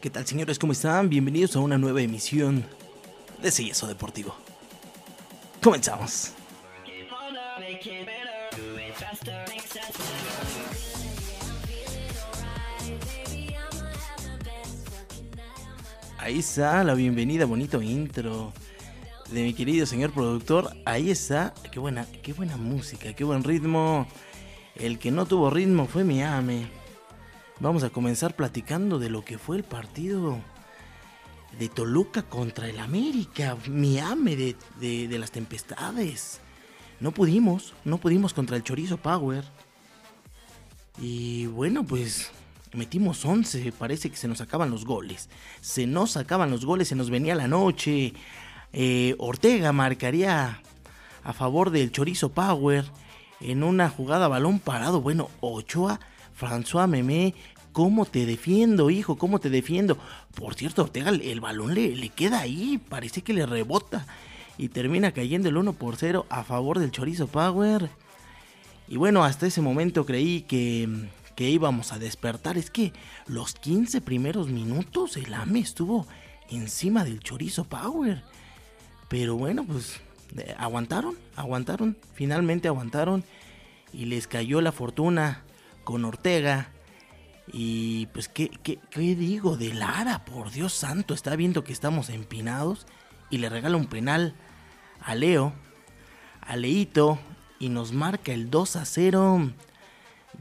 ¿Qué tal señores? ¿Cómo están? Bienvenidos a una nueva emisión de Sellezo Deportivo. Comenzamos. Ahí está la bienvenida, bonito intro de mi querido señor productor. Ahí está, qué buena, qué buena música, qué buen ritmo. El que no tuvo ritmo fue mi ame. Vamos a comenzar platicando de lo que fue el partido de Toluca contra el América. Mi ame de, de las tempestades. No pudimos, no pudimos contra el Chorizo Power. Y bueno, pues metimos 11, parece que se nos acaban los goles. Se nos acaban los goles, se nos venía la noche. Eh, Ortega marcaría a favor del Chorizo Power en una jugada balón parado. Bueno, Ochoa, François Memé, ¿cómo te defiendo, hijo? ¿Cómo te defiendo? Por cierto, Ortega, el balón le, le queda ahí, parece que le rebota. Y termina cayendo el 1 por 0 a favor del Chorizo Power. Y bueno, hasta ese momento creí que, que íbamos a despertar. Es que los 15 primeros minutos el AME estuvo encima del Chorizo Power. Pero bueno, pues eh, aguantaron, aguantaron, finalmente aguantaron y les cayó la fortuna con Ortega. Y pues, ¿qué, qué, qué digo de Lara? Por Dios santo, está viendo que estamos empinados y le regala un penal a Leo, a Leito, y nos marca el 2 a 0.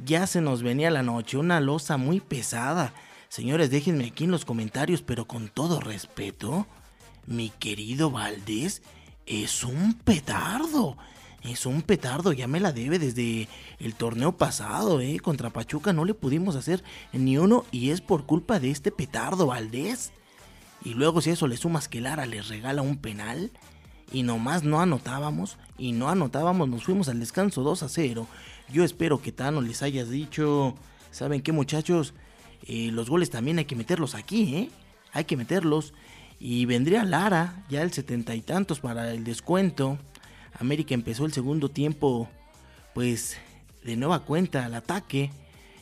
Ya se nos venía la noche, una losa muy pesada. Señores, déjenme aquí en los comentarios, pero con todo respeto mi querido Valdés es un petardo. Es un petardo, ya me la debe desde el torneo pasado, ¿eh? Contra Pachuca no le pudimos hacer ni uno y es por culpa de este petardo Valdés. Y luego si a eso le sumas que Lara les regala un penal y nomás no anotábamos y no anotábamos, nos fuimos al descanso 2 a 0. Yo espero que Tano les hayas dicho, ¿saben qué muchachos? Eh, los goles también hay que meterlos aquí, ¿eh? Hay que meterlos. Y vendría Lara, ya el setenta y tantos para el descuento. América empezó el segundo tiempo, pues de nueva cuenta al ataque.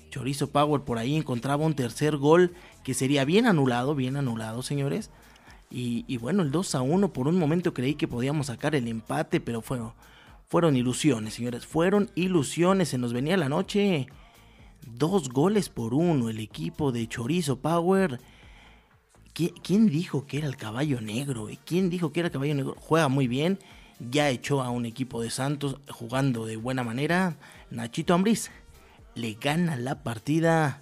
Chorizo Power por ahí encontraba un tercer gol que sería bien anulado, bien anulado, señores. Y, bueno, el 2 a 1 por un momento creí que podíamos sacar el empate, pero fueron, fueron ilusiones, señores. Fueron ilusiones, se nos venía la noche. Dos goles por uno, el equipo de Chorizo Power ¿Quién dijo que era el caballo negro? ¿Quién dijo que era el caballo negro? Juega muy bien. Ya echó a un equipo de Santos jugando de buena manera. Nachito Ambriz le gana la partida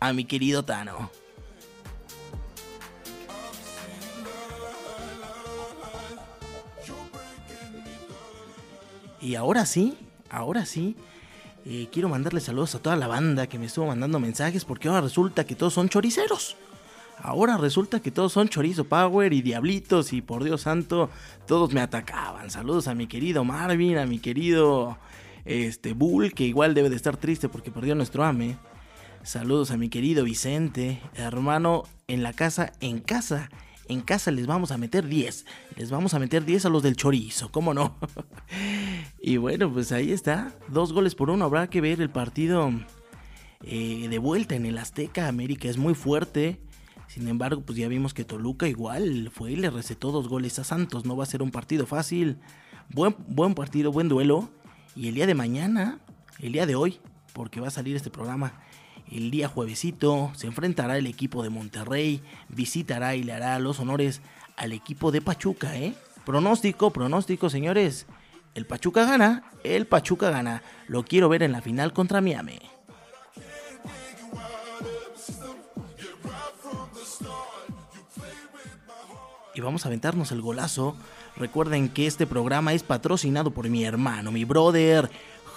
a mi querido Tano. Y ahora sí, ahora sí, eh, quiero mandarle saludos a toda la banda que me estuvo mandando mensajes porque ahora resulta que todos son choriceros. Ahora resulta que todos son Chorizo Power y Diablitos y por Dios santo, todos me atacaban. Saludos a mi querido Marvin, a mi querido este Bull, que igual debe de estar triste porque perdió nuestro ame. Saludos a mi querido Vicente, hermano, en la casa, en casa. En casa les vamos a meter 10. Les vamos a meter 10 a los del chorizo, ¿cómo no? y bueno, pues ahí está. Dos goles por uno. Habrá que ver el partido eh, de vuelta en el Azteca. América es muy fuerte. Sin embargo, pues ya vimos que Toluca igual fue y le recetó dos goles a Santos. No va a ser un partido fácil. Buen, buen partido, buen duelo. Y el día de mañana, el día de hoy, porque va a salir este programa el día juevesito, se enfrentará el equipo de Monterrey, visitará y le hará los honores al equipo de Pachuca, ¿eh? Pronóstico, pronóstico, señores. El Pachuca gana, el Pachuca gana. Lo quiero ver en la final contra Miami. Y vamos a aventarnos el golazo. Recuerden que este programa es patrocinado por mi hermano, mi brother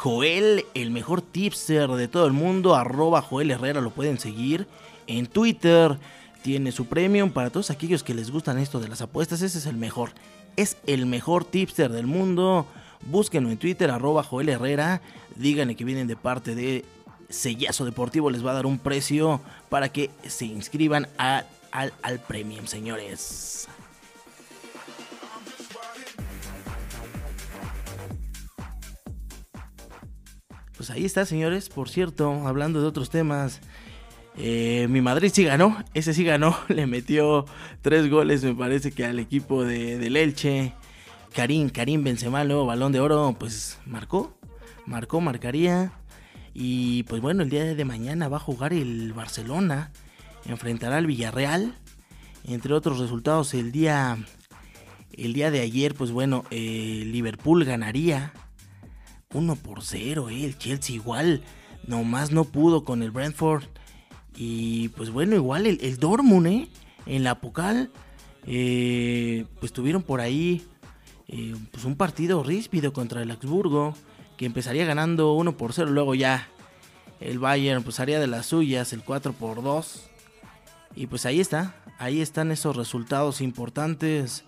Joel, el mejor tipster de todo el mundo, arroba Joel Herrera, lo pueden seguir en Twitter. Tiene su premium para todos aquellos que les gustan esto de las apuestas, ese es el mejor. Es el mejor tipster del mundo. Búsquenlo en Twitter, arroba Joel Herrera. Díganle que vienen de parte de Sellazo Deportivo. Les va a dar un precio para que se inscriban al, al premium, señores. Pues ahí está, señores. Por cierto, hablando de otros temas, Eh, mi Madrid sí ganó, ese sí ganó, le metió tres goles me parece que al equipo de, del Elche. Karim, Karim Benzema, el nuevo balón de oro, pues marcó, marcó, marcaría. Y pues bueno, el día de mañana va a jugar el Barcelona, enfrentará al Villarreal. Entre otros resultados, el día, el día de ayer, pues bueno, eh, Liverpool ganaría 1 por 0, eh, el Chelsea igual, nomás no pudo con el Brentford. Y pues bueno, igual el, el Dortmund, ¿eh? En la Pocal, eh, pues tuvieron por ahí eh, pues un partido ríspido contra el Augsburgo, que empezaría ganando 1 por 0, luego ya el Bayern pues haría de las suyas el 4 por 2. Y pues ahí está, ahí están esos resultados importantes.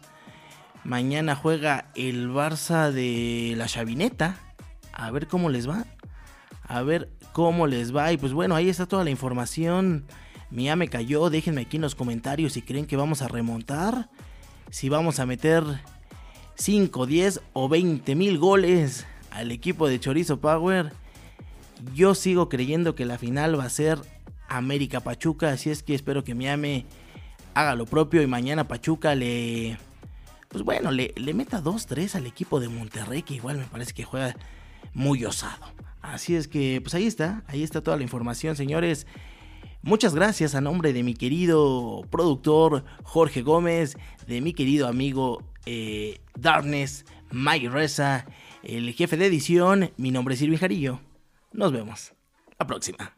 Mañana juega el Barça de la Chavineta. A ver cómo les va. A ver cómo les va. Y pues bueno, ahí está toda la información. Mía me cayó. Déjenme aquí en los comentarios si creen que vamos a remontar. Si vamos a meter 5, 10 o 20 mil goles al equipo de Chorizo Power. Yo sigo creyendo que la final va a ser América Pachuca. Así es que espero que Miami haga lo propio y mañana Pachuca le... Pues bueno, le, le meta 2-3 al equipo de Monterrey que igual me parece que juega muy osado. Así es que, pues ahí está, ahí está toda la información, señores. Muchas gracias a nombre de mi querido productor Jorge Gómez, de mi querido amigo eh, Darkness, Mike Reza, el jefe de edición. Mi nombre es Irving Jarillo. Nos vemos. La próxima.